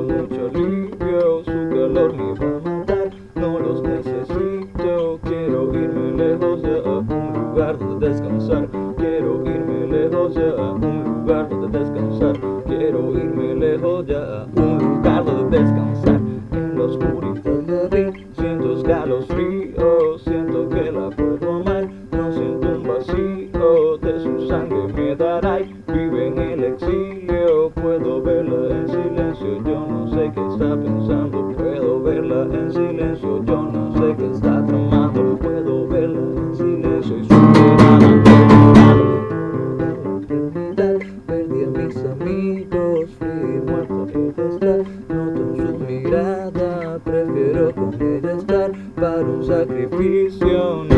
mucho alivio, su calor me va a matar, no los necesito, quiero irme lejos ya a un lugar donde descansar, quiero irme lejos ya a un lugar donde descansar, quiero irme lejos ya a un lugar donde descansar, en la oscuridad de ti, siento escalofríos, siento que la puedo amar, no siento un vacío, de su sangre me dará, vive en exilio, puedo verla silencio, yo no sé qué está pensando. Puedo verla en silencio, yo no sé qué está tramando. Puedo verla en silencio y su mirada. Perdí a mis amigos, fui muerto ella está. Noto su mirada, prefiero con ella estar para un sacrificio.